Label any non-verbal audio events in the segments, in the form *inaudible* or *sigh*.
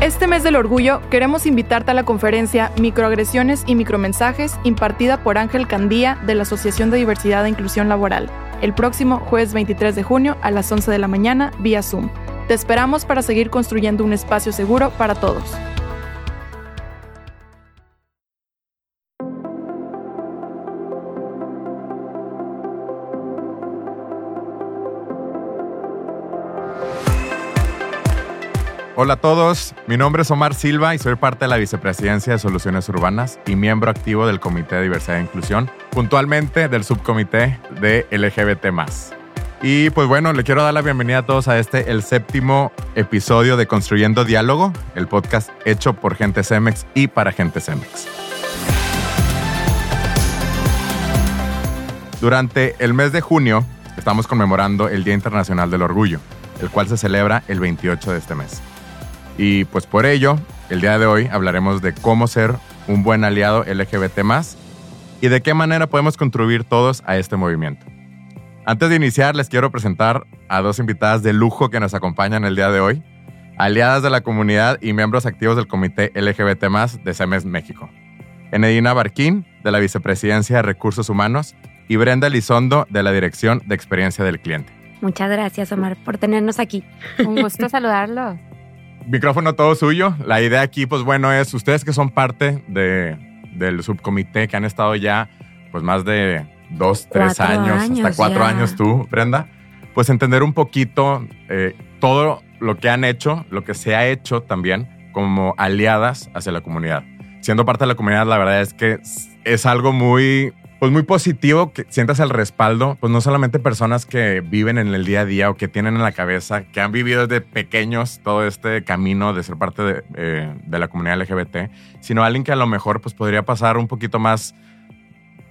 Este mes del orgullo queremos invitarte a la conferencia Microagresiones y Micromensajes impartida por Ángel Candía de la Asociación de Diversidad e Inclusión Laboral, el próximo jueves 23 de junio a las 11 de la mañana vía Zoom. Te esperamos para seguir construyendo un espacio seguro para todos. Hola a todos, mi nombre es Omar Silva y soy parte de la Vicepresidencia de Soluciones Urbanas y miembro activo del Comité de Diversidad e Inclusión, puntualmente del subcomité de LGBT. Y pues bueno, le quiero dar la bienvenida a todos a este, el séptimo episodio de Construyendo Diálogo, el podcast hecho por Gente Cemex y para Gente Cemex. Durante el mes de junio estamos conmemorando el Día Internacional del Orgullo, el cual se celebra el 28 de este mes. Y pues por ello, el día de hoy hablaremos de cómo ser un buen aliado LGBT y de qué manera podemos contribuir todos a este movimiento. Antes de iniciar, les quiero presentar a dos invitadas de lujo que nos acompañan el día de hoy, aliadas de la comunidad y miembros activos del Comité LGBT de CEMES México. Enedina Barquín, de la Vicepresidencia de Recursos Humanos, y Brenda Elizondo, de la Dirección de Experiencia del Cliente. Muchas gracias, Omar, por tenernos aquí. Un gusto *laughs* saludarlo micrófono todo suyo. La idea aquí, pues bueno, es ustedes que son parte de, del subcomité, que han estado ya, pues más de dos, tres años, hasta cuatro años tú, Brenda, pues entender un poquito eh, todo lo que han hecho, lo que se ha hecho también como aliadas hacia la comunidad. Siendo parte de la comunidad, la verdad es que es algo muy pues muy positivo que sientas el respaldo, pues no solamente personas que viven en el día a día o que tienen en la cabeza, que han vivido desde pequeños todo este camino de ser parte de, eh, la comunidad LGBT, sino alguien que a lo mejor pues podría pasar un poquito más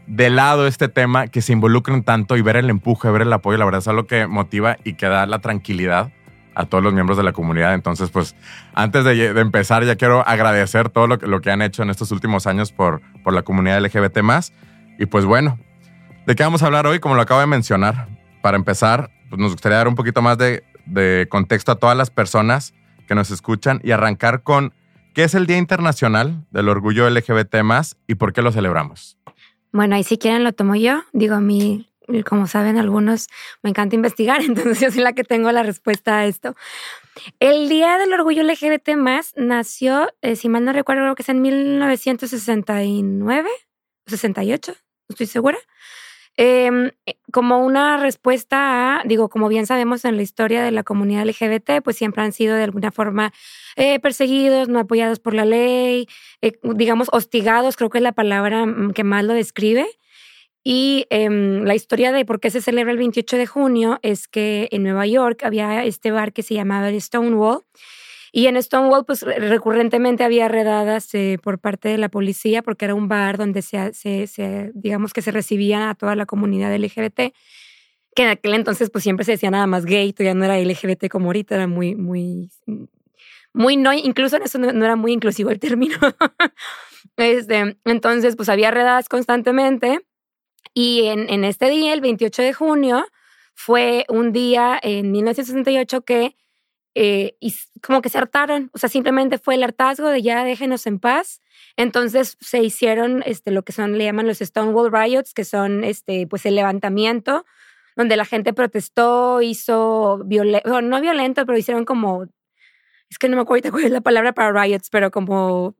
de lado este tema, que se involucren tanto y ver el empuje, ver el apoyo, la verdad es algo que motiva y que da la tranquilidad a todos los miembros de la comunidad. Entonces, pues antes de, empezar, ya quiero agradecer todo lo que, lo que han hecho en estos últimos años por, por la comunidad LGBT más y pues bueno, ¿de qué vamos a hablar hoy? Como lo acabo de mencionar, para empezar, pues nos gustaría dar un poquito más de, contexto a todas las personas que nos escuchan y arrancar con qué es el Día Internacional del Orgullo LGBT y por qué lo celebramos. Bueno, ahí si quieren lo tomo yo. Digo, a mí, como saben algunos, me encanta investigar, *laughs* entonces yo soy la que tengo la respuesta a esto. El Día del Orgullo LGBT nació, eh, si mal no recuerdo, creo que es en 1969, 68, estoy segura. Em, eh, como una respuesta a, digo, como bien sabemos en la historia de la comunidad LGBT, pues siempre han sido de alguna forma eh, perseguidos, no apoyados por la ley, eh, digamos, hostigados, creo que es la palabra mm, que más lo describe. Y em, la historia de por qué se celebra el 28 de junio es que en Nueva York había este bar que se llamaba el Stonewall y en Stonewall, pues recurrentemente había redadas eh, por parte de la policía porque era un bar donde se, se, digamos que se recibían a toda la comunidad LGBT, que en aquel entonces pues siempre se decía nada más gay, ya no era LGBT como ahorita, era muy, muy, muy no, incluso en eso no, era muy inclusivo el término. *laughs* este, entonces, pues había redadas constantemente y en, en este día, el 28 de junio, fue un día en 1968 que eh, y como que se hartaron, o sea, simplemente fue el hartazgo de ya déjenos en paz. Entonces se hicieron este, lo que son, le llaman los Stonewall Riots, que son este, pues el levantamiento, donde la gente protestó, hizo violento, no violento, pero hicieron como, es que no me acuerdo cuál es la palabra para riots, pero como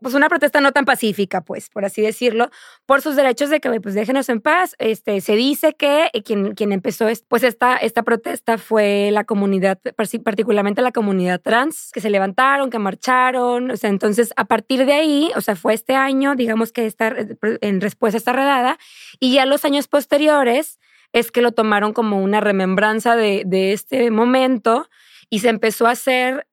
pues una protesta no tan pacífica, pues, por así decirlo, por sus derechos de que pues déjenos en paz. Este, se dice que eh, quien, quien empezó pues esta, esta protesta fue la comunidad, particularmente la comunidad trans, que se levantaron, que marcharon, o sea, entonces a partir de ahí, o sea, fue este año, digamos que está en respuesta a esta redada, y ya los años posteriores es que lo tomaron como una remembranza de este momento y se empezó a hacer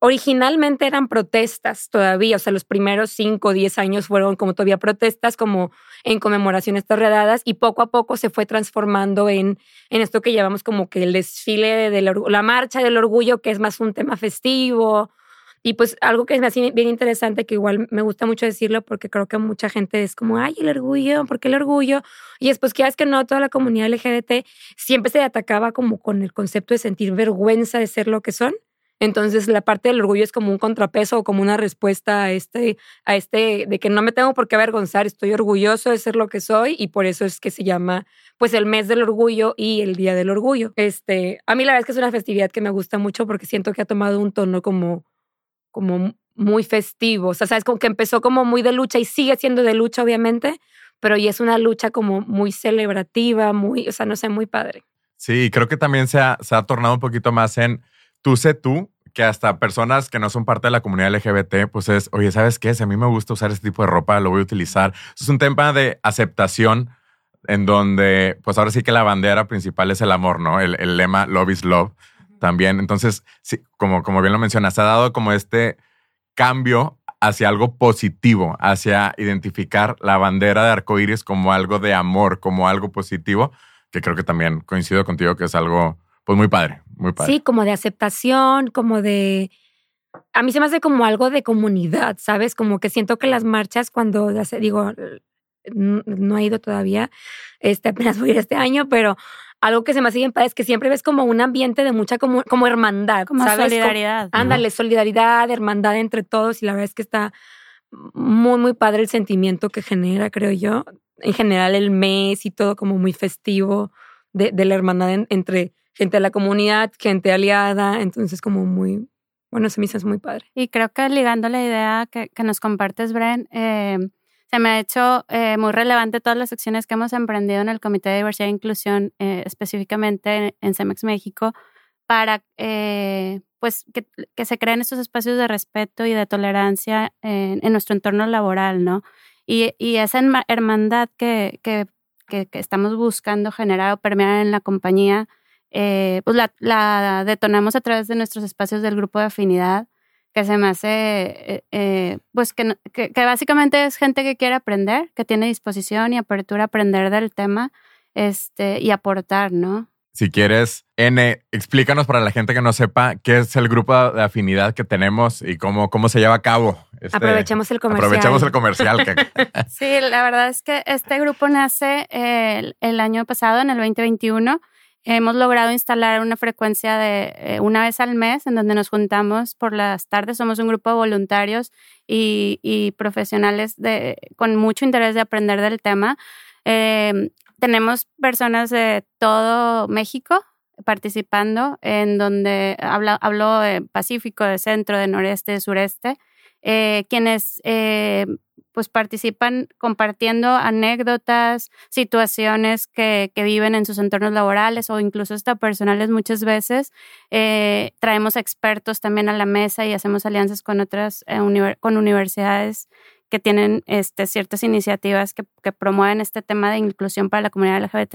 Originalmente eran protestas todavía, o sea, los primeros cinco o diez años fueron como todavía protestas, como en conmemoración a estas redadas, y poco a poco se fue transformando en, en esto que llamamos como que el desfile de la marcha del orgullo, que es más un tema festivo. Y pues algo que es así bien interesante, que igual me gusta mucho decirlo, porque creo que mucha gente es como, ay, el orgullo, ¿por qué el orgullo? Y después que es que no, toda la comunidad LGBT siempre se atacaba como con el concepto de sentir vergüenza de ser lo que son Entonces la parte del orgullo es como un contrapeso o como una respuesta a este, a este de que no me tengo por qué avergonzar, estoy orgulloso de ser lo que soy y por eso es que se llama pues el mes del orgullo y el día del orgullo. Este, a mí la verdad es que es una festividad que me gusta mucho porque siento que ha tomado un tono como, como muy festivo. O sea, sabes, como que empezó como muy de lucha y sigue siendo de lucha, obviamente, pero y es una lucha como muy celebrativa, muy, o sea, no sé, muy padre. Sí, creo que también se ha, se ha tornado un poquito más en tú sé tú, que hasta personas que no son parte de la comunidad LGBT, pues es, oye, ¿sabes qué? Si a mí me gusta usar este tipo de ropa, lo voy a utilizar. Es un tema de aceptación en donde, pues ahora sí que la bandera principal es el amor, ¿no? El, el lema Love is Love también. Entonces, sí, como, como bien lo mencionas, ha dado como este cambio hacia algo positivo, hacia identificar la bandera de arcoíris como algo de amor, como algo positivo, que creo que también coincido contigo que es algo, pues muy padre, muy padre. Sí, como de aceptación, como de... A mí se me hace como algo de comunidad, ¿sabes? Como que siento que las marchas cuando, digo, no he ido todavía, este, apenas voy a ir este año, pero algo que se me hace bien padre es que siempre ves como un ambiente de mucha como, como hermandad. Como solidaridad. ándale, solidaridad, hermandad entre todos y la verdad es que está muy, muy padre el sentimiento que genera, creo yo. En general el mes y todo como muy festivo de, de la hermandad entre gente de la comunidad, gente aliada, entonces como muy, bueno, se me hizo muy padre. Y creo que ligando la idea que, que nos compartes, Bren, eh, se me ha hecho eh, muy relevante todas las acciones que hemos emprendido en el Comité de Diversidad e Inclusión, eh, específicamente en, CEMEX México, para eh, pues que, que, se creen estos espacios de respeto y de tolerancia en, en nuestro entorno laboral, ¿no? Y, y esa hermandad que, que, que, estamos buscando generar o permear en la compañía, pues la, la detonamos a través de nuestros espacios del grupo de afinidad que se me hace, eh, eh, pues que, que, básicamente es gente que quiere aprender, que tiene disposición y apertura a aprender del tema este, y aportar, ¿no? Si quieres, N, explícanos para la gente que no sepa qué es el grupo de afinidad que tenemos y cómo, cómo se lleva a cabo. Este, aprovechemos el comercial. Aprovechemos el comercial. *laughs* sí, la verdad es que este grupo nace el, el año pasado, en el 2021 Hemos logrado instalar una frecuencia de eh, una vez al mes en donde nos juntamos por las tardes. Somos un grupo de voluntarios y, profesionales de, con mucho interés de aprender del tema. Em, tenemos personas de todo México participando, en donde hablo de Pacífico, de Centro, de Noreste, de Sureste, eh, quienes eh, pues participan compartiendo anécdotas, situaciones que, que, viven en sus entornos laborales o incluso hasta personales muchas veces. Eh, traemos expertos también a la mesa y hacemos alianzas con otras eh, con universidades que tienen este, ciertas iniciativas que, que, promueven este tema de inclusión para la comunidad LGBT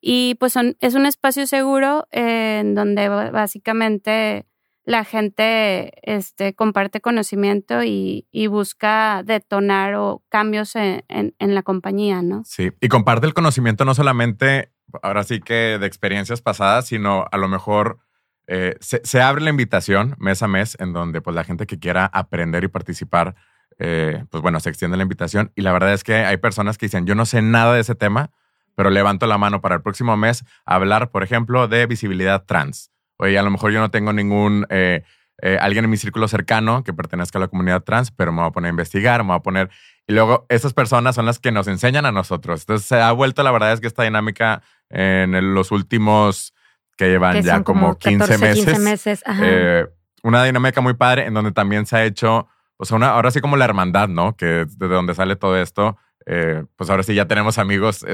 Y pues son, es un espacio seguro en donde básicamente la gente este, comparte conocimiento y, busca detonar o cambios en, la compañía, ¿no? Sí, y comparte el conocimiento no solamente, ahora sí que de experiencias pasadas, sino a lo mejor eh, se, abre la invitación mes a mes en donde pues la gente que quiera aprender y participar, eh, pues bueno, se extiende la invitación y la verdad es que hay personas que dicen, yo no sé nada de ese tema, pero levanto la mano para el próximo mes hablar, por ejemplo, de visibilidad trans oye, a lo mejor yo no tengo ningún, eh, eh, alguien en mi círculo cercano que pertenezca a la comunidad trans, pero me voy a poner a investigar, me voy a poner... Y luego esas personas son las que nos enseñan a nosotros. Entonces se ha vuelto, la verdad es que esta dinámica en los últimos que llevan ya como, 15 meses. 15 meses eh, una dinámica muy padre en donde también se ha hecho, pues una, ahora sí como la hermandad, ¿no? Que desde donde sale todo esto, pues ahora sí ya tenemos amigos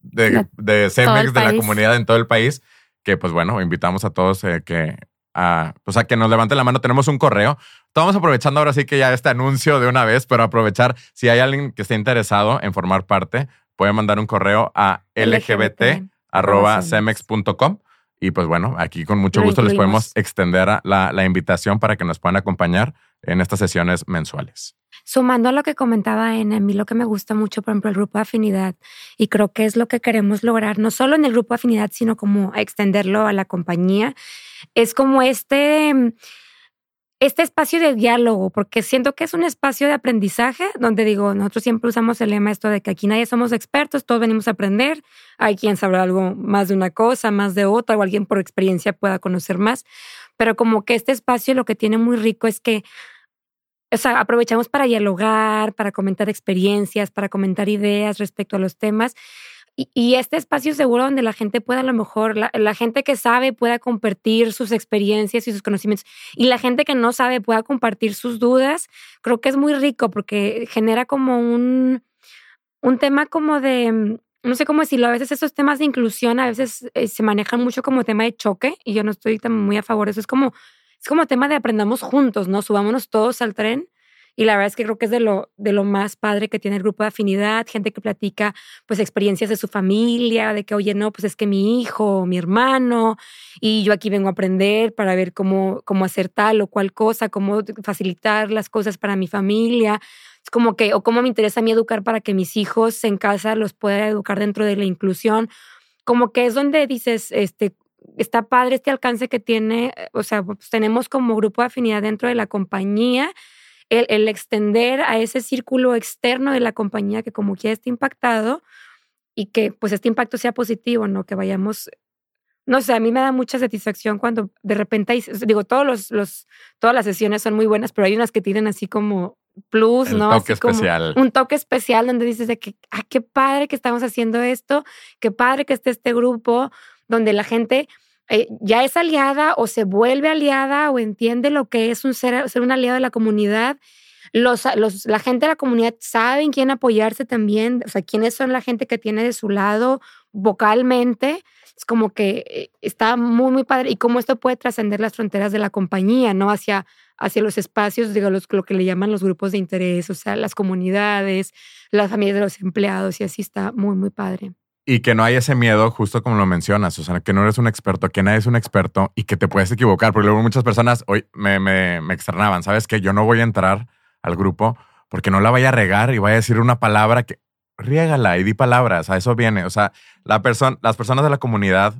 de, de CEMEX, de la comunidad en todo el país que pues bueno, invitamos a todos eh, que a, pues a que nos levanten la mano. Tenemos un correo. Estamos aprovechando ahora sí que ya este anuncio de una vez, pero aprovechar si hay alguien que esté interesado en formar parte, puede mandar un correo a lgbt.cemex.com. Y pues bueno, aquí con mucho gusto les podemos extender la, la invitación para que nos puedan acompañar en estas sesiones mensuales. Sumando a lo que comentaba en a mí lo que me gusta mucho, por ejemplo, el grupo de afinidad, y creo que es lo que queremos lograr, no solo en el grupo de afinidad, sino como extenderlo a la compañía, es como este este espacio de diálogo, porque siento que es un espacio de aprendizaje donde digo, nosotros siempre usamos el lema esto de que aquí nadie somos expertos, todos venimos a aprender, hay quien sabrá algo más de una cosa, más de otra, o alguien por experiencia pueda conocer más, pero como que este espacio lo que tiene muy rico es que o sea, aprovechamos para dialogar, para comentar experiencias, para comentar ideas respecto a los temas y, este espacio seguro donde la gente pueda a lo mejor, la, gente que sabe pueda compartir sus experiencias y sus conocimientos y la gente que no sabe pueda compartir sus dudas, creo que es muy rico porque genera como un, un tema como de, no sé cómo decirlo, a veces esos temas de inclusión a veces eh, se manejan mucho como tema de choque y yo no estoy tan muy a favor eso, es como, es como tema de aprendamos juntos, ¿no? Subámonos todos al tren y la verdad es que creo que es de lo, de lo más padre que tiene el grupo de afinidad, gente que platica pues experiencias de su familia, de que, oye, no, pues es que mi hijo, mi hermano, y yo aquí vengo a aprender para ver cómo, cómo hacer tal o cual cosa, cómo facilitar las cosas para mi familia. Es como que, o cómo me interesa a mí educar para que mis hijos en casa los pueda educar dentro de la inclusión. Como que es donde dices, este, está padre este alcance que tiene, o sea, pues tenemos como grupo de afinidad dentro de la compañía el, extender a ese círculo externo de la compañía que como quiera esté impactado y que pues este impacto sea positivo, ¿no? Que vayamos, no sé, a mí me da mucha satisfacción cuando de repente hay, digo, todos los, los, todas las sesiones son muy buenas, pero hay unas que tienen así como plus, ¿no? Toque especial. un toque especial donde dices de que, ah, qué padre que estamos haciendo esto, qué padre que esté este grupo, donde la gente eh, ya es aliada o se vuelve aliada o entiende lo que es un ser, ser un aliado de la comunidad. Los, los, la gente de la comunidad sabe en quién apoyarse también, o sea, quiénes son la gente que tiene de su lado vocalmente. Es como que eh, está muy, muy padre y cómo esto puede trascender las fronteras de la compañía, ¿no? Hacia, hacia los espacios, digo, los, lo que le llaman los grupos de interés, o sea, las comunidades, las familias de los empleados y así está muy, muy padre. Y que no hay ese miedo, justo como lo mencionas, o sea, que no eres un experto, que nadie es un experto y que te puedes equivocar, porque luego muchas personas hoy me, me, me externaban, ¿sabes? Que yo no voy a entrar al grupo porque no la vaya a regar y vaya a decir una palabra que riégala y di palabras, a eso viene. O sea, la persona, las personas de la comunidad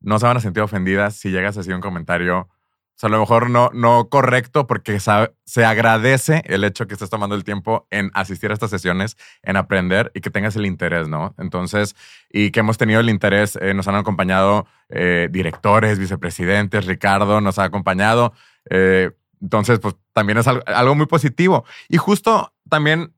no se van a sentir ofendidas si llegas a decir un comentario o sea, a lo mejor no, no correcto porque se agradece el hecho que estés tomando el tiempo en asistir a estas sesiones, en aprender y que tengas el interés, ¿no? Entonces, y que hemos tenido el interés, eh, nos han acompañado eh, directores, vicepresidentes, Ricardo nos ha acompañado. Eh, entonces, pues también es algo, algo muy positivo. Y justo también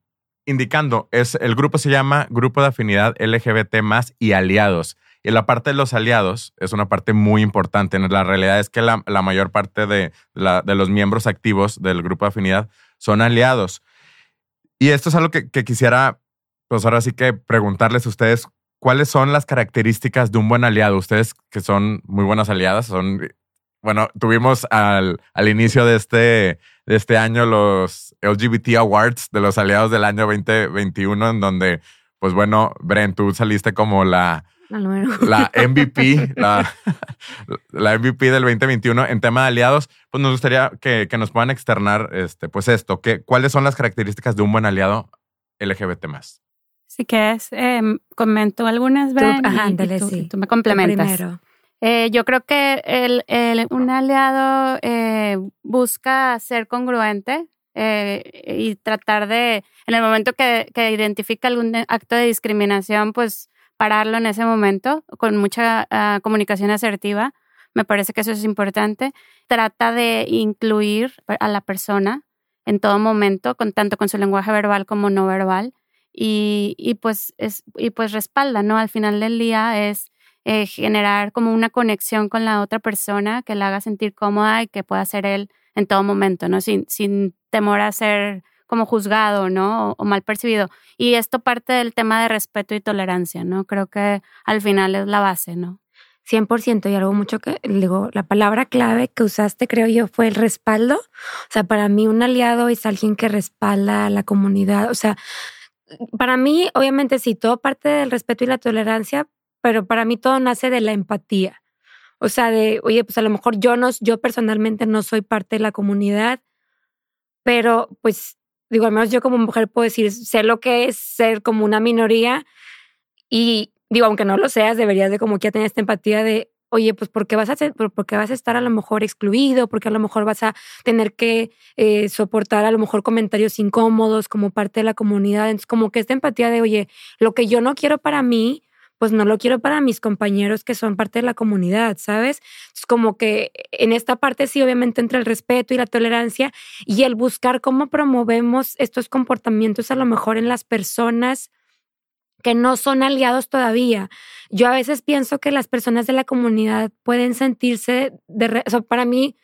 indicando, es, el grupo se llama Grupo de Afinidad LGBT más y Aliados. Y la parte de los aliados es una parte muy importante. La realidad es que la, mayor parte de, los miembros activos del grupo de afinidad son aliados. Y esto es algo que, quisiera, pues ahora sí que preguntarles a ustedes, ¿cuáles son las características de un buen aliado? Ustedes que son muy buenas aliadas, son, bueno, tuvimos al, al inicio de este, de este año los LGBT Awards de los aliados del año 2021, en donde, pues bueno, Bren, tú saliste como la la MVP, *laughs* la, la, MVP del 2021 en tema de aliados, pues nos gustaría que, nos puedan externar este, pues esto, que, cuáles son las características de un buen aliado LGBT más. Si quieres, eh, comento algunas, Bren, tú, tú, me complementas. Eh, yo creo que el, el, un aliado eh, busca ser congruente eh, y tratar de, en el momento que, que identifica algún acto de discriminación, pues pararlo en ese momento con mucha ah, comunicación asertiva. Me parece que eso es importante. Trata de incluir a la persona en todo momento, con, tanto con su lenguaje verbal como no verbal. Y, pues, es, y pues respalda, ¿no? Al final del día es eh, generar como una conexión con la otra persona que la haga sentir cómoda y que pueda ser él en todo momento, ¿no? Sin, sin temor a ser como juzgado, ¿no? O, mal percibido. Y esto parte del tema de respeto y tolerancia, ¿no? Creo que al final es la base, ¿no? 100% y algo mucho que digo, la palabra clave que usaste creo yo fue el respaldo. O sea, para mí un aliado es alguien que respalda a la comunidad. O sea, para mí obviamente sí, todo parte del respeto y la tolerancia, pero para mí todo nace de la empatía. O sea, de, oye, pues a lo mejor yo no, yo personalmente no soy parte de la comunidad, pero pues digo, al menos yo como mujer puedo decir, sé lo que es ser como una minoría y digo, aunque no lo seas, deberías de como que tener esta empatía de, oye, pues porque vas a porque vas a estar a lo mejor excluido, porque a lo mejor vas a tener que eh, soportar a lo mejor comentarios incómodos como parte de la comunidad. Entonces, como que esta empatía de, oye, lo que yo no quiero para mí, pues no lo quiero para mis compañeros que son parte de la comunidad, ¿sabes? Es como que en esta parte sí, obviamente, entre el respeto y la tolerancia y el buscar cómo promovemos estos comportamientos a lo mejor en las personas que no son aliados todavía. Yo a veces pienso que las personas de la comunidad pueden sentirse, de, sea, para mí,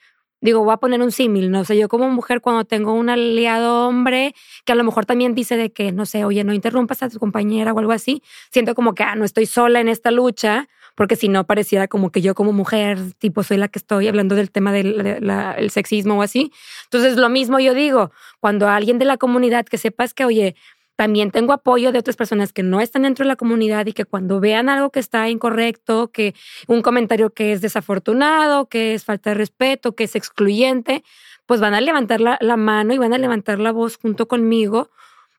digo, voy a poner un símil, ¿no? O sea, yo como mujer cuando tengo un aliado hombre que a lo mejor también dice de que, no sé, oye, no interrumpas a tu compañera o algo así, siento como que, ah, no estoy sola en esta lucha, porque si no pareciera como que yo como mujer, tipo, soy la que estoy hablando del tema del sexismo o así. Entonces, lo mismo yo digo, cuando alguien de la comunidad que sepas que, oye, también tengo apoyo de otras personas que no están dentro de la comunidad y que cuando vean algo que está incorrecto, que un comentario que es desafortunado, que es falta de respeto, que es excluyente, pues van a levantar la, mano y van a levantar la voz junto conmigo.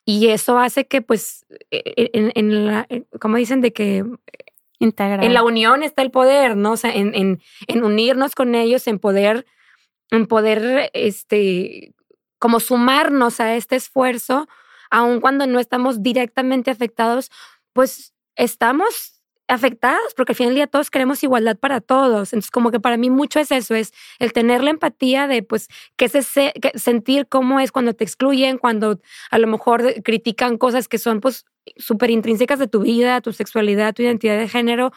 Y eso hace que, pues, e, e, en, en la, como dicen, de que en la unión está el poder, ¿no? O sea, en, en, en unirnos con ellos, en poder, en poder, este, como sumarnos a este esfuerzo aun cuando no estamos directamente afectados, pues estamos afectados, porque al final del día todos queremos igualdad para todos. Entonces, como que para mí mucho es eso, es el tener la empatía de, pues, que se, sentir cómo es cuando te excluyen, cuando a lo mejor critican cosas que son, pues, súper intrínsecas de tu vida, tu sexualidad, tu identidad de género.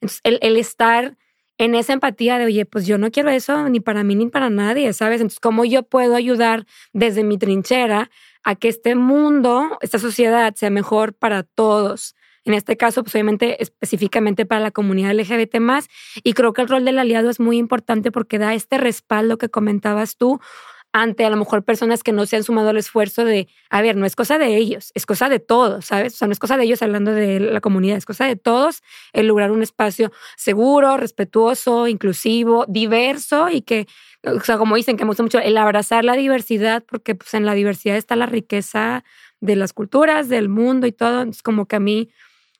Entonces, el, el estar en esa empatía de, oye, pues yo no quiero eso ni para mí ni para nadie, ¿sabes? Entonces, ¿cómo yo puedo ayudar desde mi trinchera a que este mundo, esta sociedad sea mejor para todos? En este caso, pues obviamente específicamente para la comunidad LGBT más. Y creo que el rol del aliado es muy importante porque da este respaldo que comentabas tú ante a lo mejor personas que no se han sumado al esfuerzo de, a ver, no es cosa de ellos, es cosa de todos, ¿sabes? O sea, no es cosa de ellos hablando de la comunidad, es cosa de todos el lograr un espacio seguro, respetuoso, inclusivo, diverso y que, o sea, como dicen que me gusta mucho, el abrazar la diversidad, porque pues en la diversidad está la riqueza de las culturas, del mundo y todo. Es como que a mí,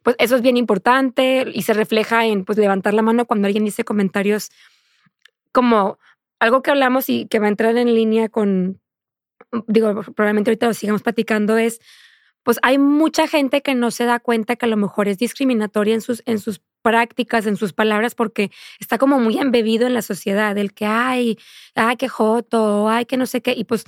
pues eso es bien importante y se refleja en pues levantar la mano cuando alguien dice comentarios como algo que hablamos y que va a entrar en línea con, digo, probablemente ahorita lo sigamos platicando es, pues hay mucha gente que no se da cuenta que a lo mejor es discriminatoria en sus, en sus prácticas, en sus palabras, porque está como muy embebido en la sociedad, el que, ay, ay, qué joto, ay, que no sé qué, y pues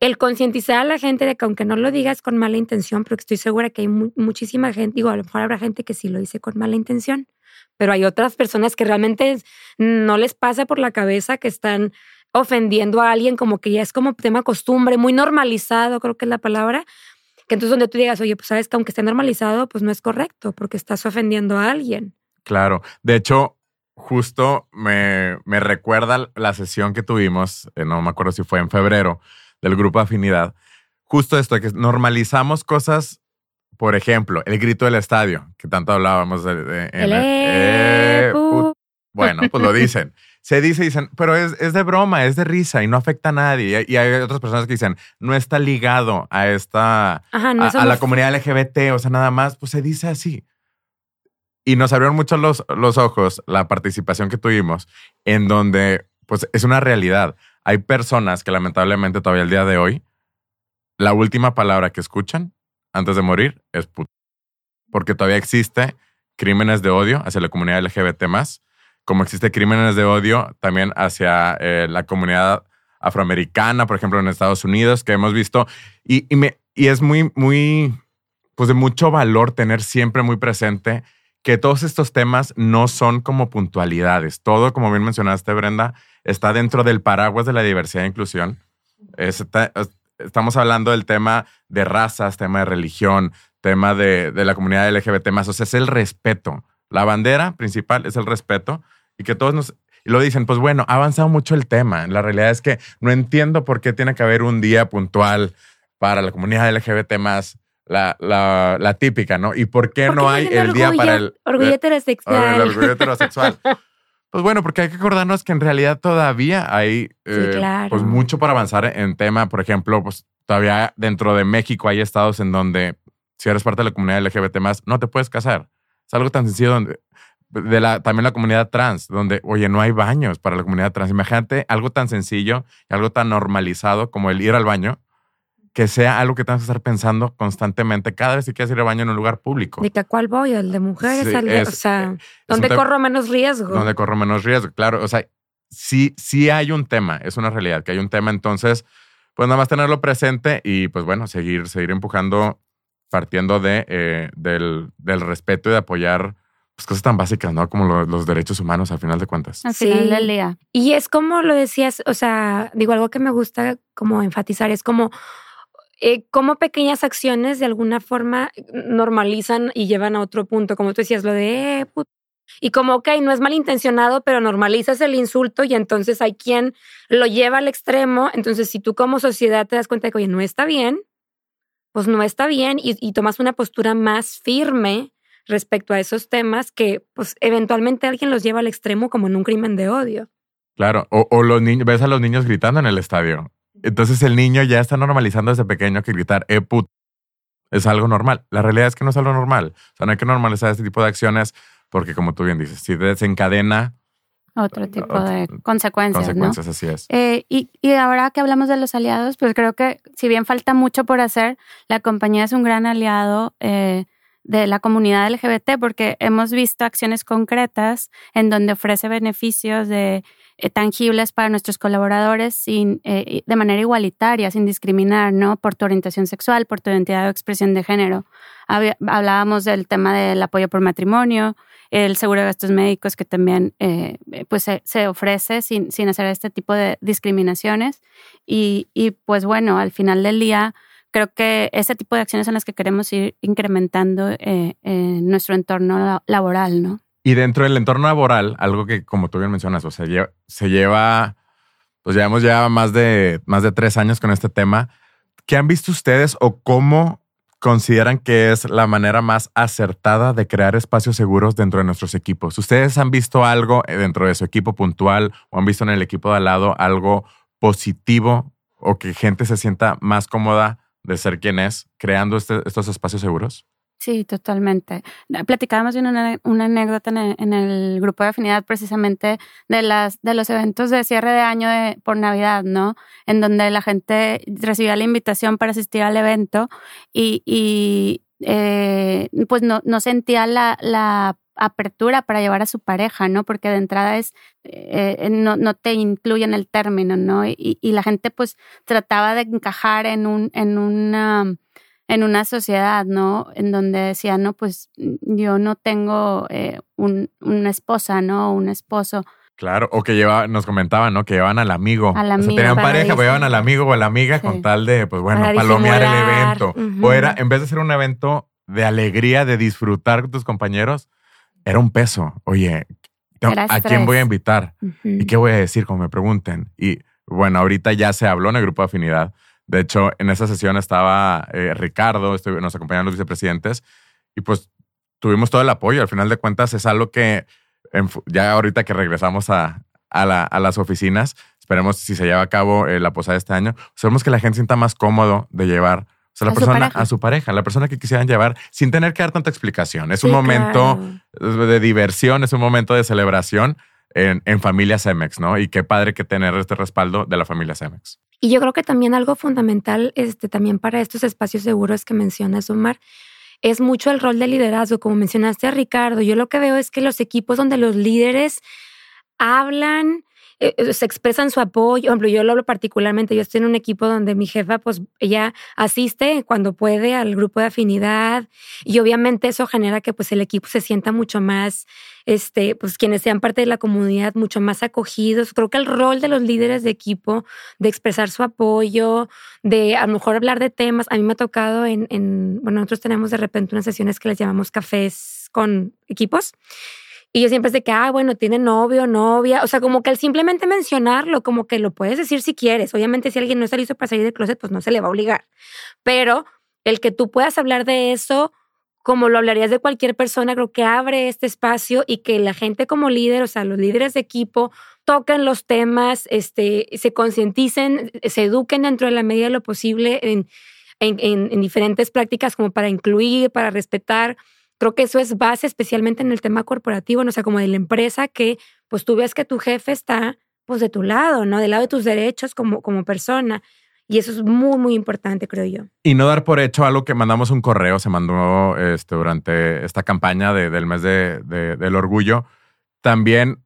el concientizar a la gente de que aunque no lo digas con mala intención, porque estoy segura que hay muchísima gente, digo, a lo mejor habrá gente que sí lo dice con mala intención, pero hay otras personas que realmente no les pasa por la cabeza que están ofendiendo a alguien como que ya es como tema costumbre, muy normalizado, creo que es la palabra, que entonces donde tú digas, oye, pues sabes que aunque esté normalizado, pues no es correcto porque estás ofendiendo a alguien. Claro, de hecho, justo me, me recuerda la sesión que tuvimos, eh, no me acuerdo si fue en febrero, del grupo Afinidad, justo esto, que normalizamos cosas por ejemplo, el grito del estadio, que tanto hablábamos de... Eh, bueno, pues lo dicen. Se dice, dicen, pero es, es, de broma, es de risa y no afecta a nadie. Y hay otras personas que dicen, no está ligado a esta, a, la comunidad LGBT, o sea, nada más, pues se dice así. Y nos abrieron mucho los, los ojos la participación que tuvimos, en donde, pues es una realidad. Hay personas que lamentablemente todavía el día de hoy, la última palabra que escuchan antes de morir es puto. Porque todavía existe crímenes de odio hacia la comunidad LGBT como existe crímenes de odio también hacia eh, la comunidad afroamericana, por ejemplo, en Estados Unidos, que hemos visto. Y, y, me, y es muy, muy, pues de mucho valor tener siempre muy presente que todos estos temas no son como puntualidades. Todo, como bien mencionaste, Brenda, está dentro del paraguas de la diversidad e inclusión. Está, estamos hablando del tema de razas, tema de religión, tema de, la comunidad LGBT más. O sea, es el respeto. La bandera principal es el respeto y que todos nos... Y lo dicen, pues bueno, ha avanzado mucho el tema. La realidad es que no entiendo por qué tiene que haber un día puntual para la comunidad LGBT más, la, la, típica, ¿no? ¿Y por qué no hay el día para el... Orgullo heterosexual. El orgullo heterosexual. Pues bueno, porque hay que acordarnos que en realidad todavía hay eh, pues mucho para avanzar en tema. Por ejemplo, pues todavía dentro de México hay estados en donde si eres parte de la comunidad LGBT más, no te puedes casar. Es algo tan sencillo donde de la, también la comunidad trans, donde, oye, no hay baños para la comunidad trans. Imagínate algo tan sencillo y algo tan normalizado como el ir al baño, que sea algo que tengas que estar pensando constantemente cada vez que quieres ir al baño en un lugar público. ¿De que cuál voy? ¿El de mujeres? el de, o sea, ¿dónde corro menos riesgo? Donde corro menos riesgo, claro. O sea, sí, sí hay un tema, es una realidad que hay un tema. Entonces, pues nada más tenerlo presente y pues bueno, seguir, seguir empujando partiendo de, eh, del, del respeto y de apoyar pues, cosas tan básicas, ¿no? Como los derechos humanos al final de cuentas. Al final del día. Y es como lo decías, o sea, digo, algo que me gusta como enfatizar es como eh, cómo pequeñas acciones de alguna forma normalizan y llevan a otro punto, como tú decías, lo de, eh, y como, ok, no es malintencionado, pero normalizas el insulto y entonces hay quien lo lleva al extremo. Entonces, si tú como sociedad te das cuenta de que, oye, no está bien, pues no está bien y, tomas una postura más firme respecto a esos temas que pues eventualmente alguien los lleva al extremo como en un crimen de odio. Claro, o, los niños, ves a los niños gritando en el estadio. Entonces el niño ya está normalizando desde pequeño que gritar, eh, put, es algo normal. La realidad es que no es algo normal. O sea, no hay que normalizar este tipo de acciones porque, como tú bien dices, si desencadena otro tipo de consecuencias. Consecuencias, así es. Eh, y, y, ahora que hablamos de los aliados, pues creo que si bien falta mucho por hacer, la compañía es un gran aliado eh, de la comunidad LGBT porque hemos visto acciones concretas en donde ofrece beneficios de, eh, tangibles para nuestros colaboradores sin, eh, de manera igualitaria, sin discriminar, ¿no? Por tu orientación sexual, por tu identidad o expresión de género. hablábamos del tema del apoyo por matrimonio, el seguro de gastos médicos que también eh, pues se, ofrece sin, sin hacer este tipo de discriminaciones. Y, y pues bueno, al final del día creo que ese tipo de acciones son las que queremos ir incrementando en nuestro entorno laboral, ¿no? Y dentro del entorno laboral, algo que como tú bien mencionas, o sea, se lleva, pues llevamos ya más de, más de tres años con este tema. ¿Qué han visto ustedes o cómo consideran que es la manera más acertada de crear espacios seguros dentro de nuestros equipos? ¿Ustedes han visto algo dentro de su equipo puntual o han visto en el equipo de al lado algo positivo o que gente se sienta más cómoda de ser quien es, creando este, estos espacios seguros? Sí, totalmente. Platicábamos de una, anécdota en el, grupo de afinidad precisamente de, las, de los eventos de cierre de año por Navidad, ¿no? En donde la gente recibía la invitación para asistir al evento y, eh, pues no, no sentía la, apertura para llevar a su pareja, ¿no? Porque de entrada es, eh, no, no, te incluye en el término, ¿no? Y, y, la gente pues trataba de encajar en, un, en, una, en una sociedad, ¿no? En donde decía, no, pues yo no tengo eh, un, una esposa, ¿no? Un esposo. Claro, o que lleva, nos comentaban, ¿no? Que llevaban al amigo. Al amigo o sea, tenían pareja, pero llevaban al amigo o a la amiga con tal de, pues bueno, palomear el evento. O era, en vez de ser un evento de alegría, de disfrutar con tus compañeros, era un peso. Oye, ¿a quién voy a invitar? ¿Y qué voy a decir cuando me pregunten? Y bueno, ahorita ya se habló en el grupo de afinidad. De hecho, en esa sesión estaba eh, Ricardo, nos acompañaron los vicepresidentes y pues tuvimos todo el apoyo. Al final de cuentas es algo que ya ahorita que regresamos a, a, las oficinas, esperemos si se lleva a cabo eh, la posada este año, sabemos que la gente sienta más cómodo de llevar o sea, la persona, a su pareja, la persona que quisieran llevar sin tener que dar tanta explicación. Es un momento de diversión, es un momento de celebración en, en familia Cemex, ¿no? Y qué padre que tener este respaldo de la familia Cemex. Y yo creo que también algo fundamental, este, también para estos espacios seguros que mencionas, Omar, es mucho el rol de liderazgo. Como mencionaste Ricardo, yo lo que veo es que los equipos donde los líderes hablan, eh, eh, se expresan su apoyo. Por ejemplo, yo lo hablo particularmente, yo estoy en un equipo donde mi jefa, pues ella asiste cuando puede al grupo de afinidad y obviamente eso genera que pues el equipo se sienta mucho más, este, pues quienes sean parte de la comunidad, mucho más acogidos. Creo que el rol de los líderes de equipo, de expresar su apoyo, de a lo mejor hablar de temas, a mí me ha tocado en, en bueno, nosotros tenemos de repente unas sesiones que les llamamos cafés con equipos y yo siempre de que, ah, bueno, tiene novio, novia. O sea, como que al simplemente mencionarlo, como que lo puedes decir si quieres. Obviamente, si alguien no está listo para salir del closet, pues no se le va a obligar. Pero el que tú puedas hablar de eso como lo hablarías de cualquier persona, creo que abre este espacio y que la gente como líder, o sea, los líderes de equipo, toquen los temas, este, se concienticen, se eduquen dentro de la medida de lo posible en, en diferentes prácticas como para incluir, para respetar creo que eso es base, especialmente en el tema corporativo, no sea, como de la empresa, que pues tú ves que tu jefe está pues de tu lado, ¿no? Del lado de tus derechos como, como persona. Y eso es muy, muy importante, creo yo. Y no dar por hecho algo que mandamos un correo, se mandó este, durante esta campaña del mes de, del orgullo. También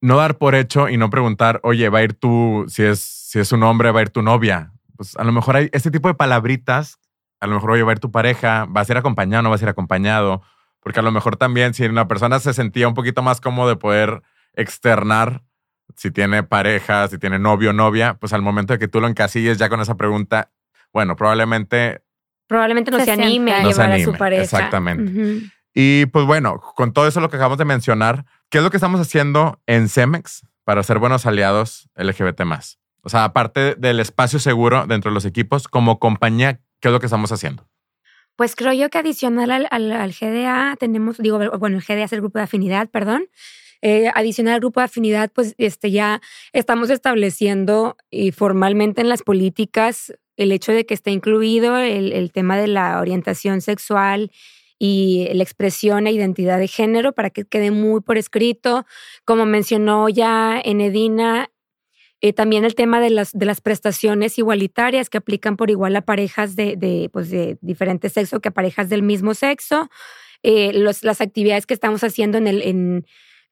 no dar por hecho y no preguntar, oye, va a ir tú, si es, si es un hombre, va a ir tu novia. Pues a lo mejor hay este tipo de palabritas, a lo mejor, va a ir tu pareja, va a ser acompañado, no va a ser acompañado. Porque a lo mejor también, si una persona se sentía un poquito más cómodo de poder externar si tiene pareja, si tiene novio o novia, pues al momento de que tú lo encasilles ya con esa pregunta, bueno, probablemente... Probablemente no se, anime a llevar a su pareja. Exactamente. Y pues bueno, con todo eso lo que acabamos de mencionar, ¿qué es lo que estamos haciendo en Cemex para ser buenos aliados LGBT más? O sea, aparte del espacio seguro dentro de los equipos, como compañía, ¿qué es lo que estamos haciendo? Pues creo yo que adicional al, al GDA tenemos, digo, bueno, el GDA es el grupo de afinidad, perdón. Eh, adicional al grupo de afinidad, pues este, ya estamos estableciendo y formalmente en las políticas el hecho de que esté incluido el, el tema de la orientación sexual y la expresión e identidad de género para que quede muy por escrito. Como mencionó ya en Edina, eh, también el tema de las, de las prestaciones igualitarias que aplican por igual a parejas de, de, pues de diferente sexo que a parejas del mismo sexo. Eh, los, las actividades que estamos haciendo en, el, en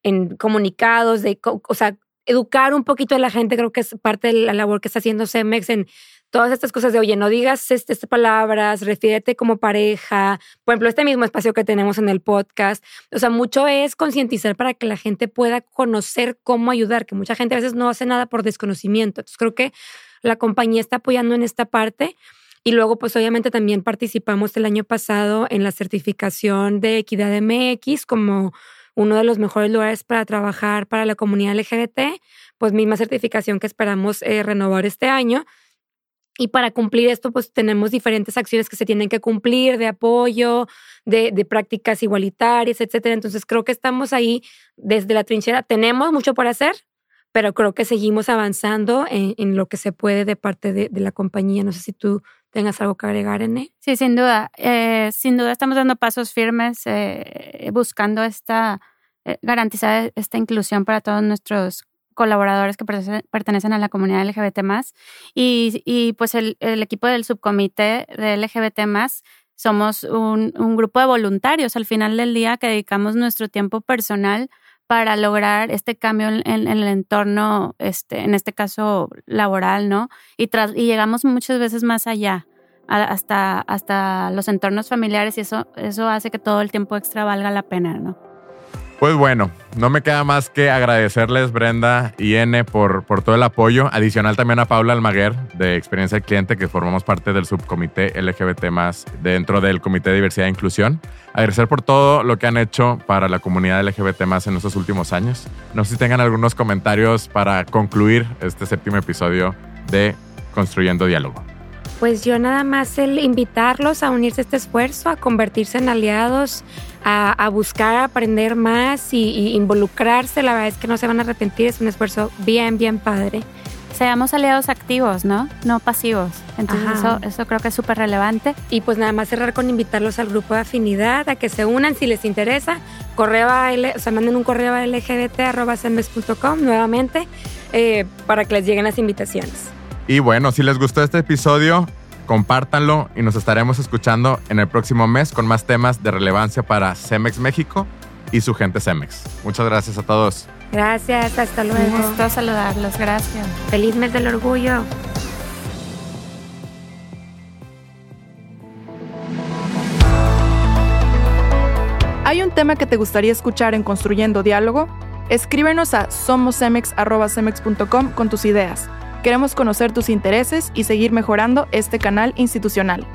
en comunicados, de, o sea, educar un poquito a la gente, creo que es parte de la labor que está haciendo Cemex en todas estas cosas de, oye, no digas este, estas palabras, refiérete como pareja. Por ejemplo, este mismo espacio que tenemos en el podcast. O sea, mucho es concientizar para que la gente pueda conocer cómo ayudar, que mucha gente a veces no hace nada por desconocimiento. Entonces, creo que la compañía está apoyando en esta parte. Y luego, pues obviamente también participamos el año pasado en la certificación de Equidad MX como uno de los mejores lugares para trabajar para la comunidad LGBT, pues misma certificación que esperamos eh, renovar este año. Y para cumplir esto, pues tenemos diferentes acciones que se tienen que cumplir de apoyo, de, de, prácticas igualitarias, etcétera. Entonces creo que estamos ahí desde la trinchera. Tenemos mucho por hacer, pero creo que seguimos avanzando en, en lo que se puede de parte de, de, la compañía. No sé si tú tengas algo que agregar, en Sí, sin duda. Eh, sin duda estamos dando pasos firmes eh, buscando esta, eh, garantizar esta inclusión para todos nuestros colaboradores que pertenecen a la comunidad LGBT y, y pues el, equipo del subcomité de LGBT somos un, grupo de voluntarios al final del día que dedicamos nuestro tiempo personal para lograr este cambio en, el entorno, este, en este caso laboral, ¿no? Y, tras, y llegamos muchas veces más allá, hasta, hasta los entornos familiares y eso, eso hace que todo el tiempo extra valga la pena, ¿no? Pues bueno, no me queda más que agradecerles Brenda y N por, por todo el apoyo. Adicional también a Paula Almaguer de Experiencia del Cliente, que formamos parte del subcomité LGBT dentro del Comité de Diversidad e Inclusión. Agradecer por todo lo que han hecho para la comunidad LGBT en estos últimos años. No sé si tengan algunos comentarios para concluir este séptimo episodio de Construyendo Diálogo. Pues yo nada más el invitarlos a unirse a este esfuerzo, a convertirse en aliados, a, buscar aprender más y, involucrarse. La verdad es que no se van a arrepentir, es un esfuerzo bien, bien padre. Seamos aliados activos, ¿no? No pasivos. Entonces eso, eso, creo que es súper relevante. Y pues nada más cerrar con invitarlos al grupo de afinidad, a que se unan si les interesa. Correo a o sea, manden un correo a lgbt.com nuevamente eh, para que les lleguen las invitaciones. Y bueno, si les gustó este episodio, compártanlo y nos estaremos escuchando en el próximo mes con más temas de relevancia para Cemex México y su gente Cemex. Muchas gracias a todos. Gracias, hasta luego. Un gusto saludarlos, gracias. Feliz mes del orgullo. ¿Hay un tema que te gustaría escuchar en Construyendo Diálogo? Escríbenos a somosemex.com con tus ideas. Queremos conocer tus intereses y seguir mejorando este canal institucional.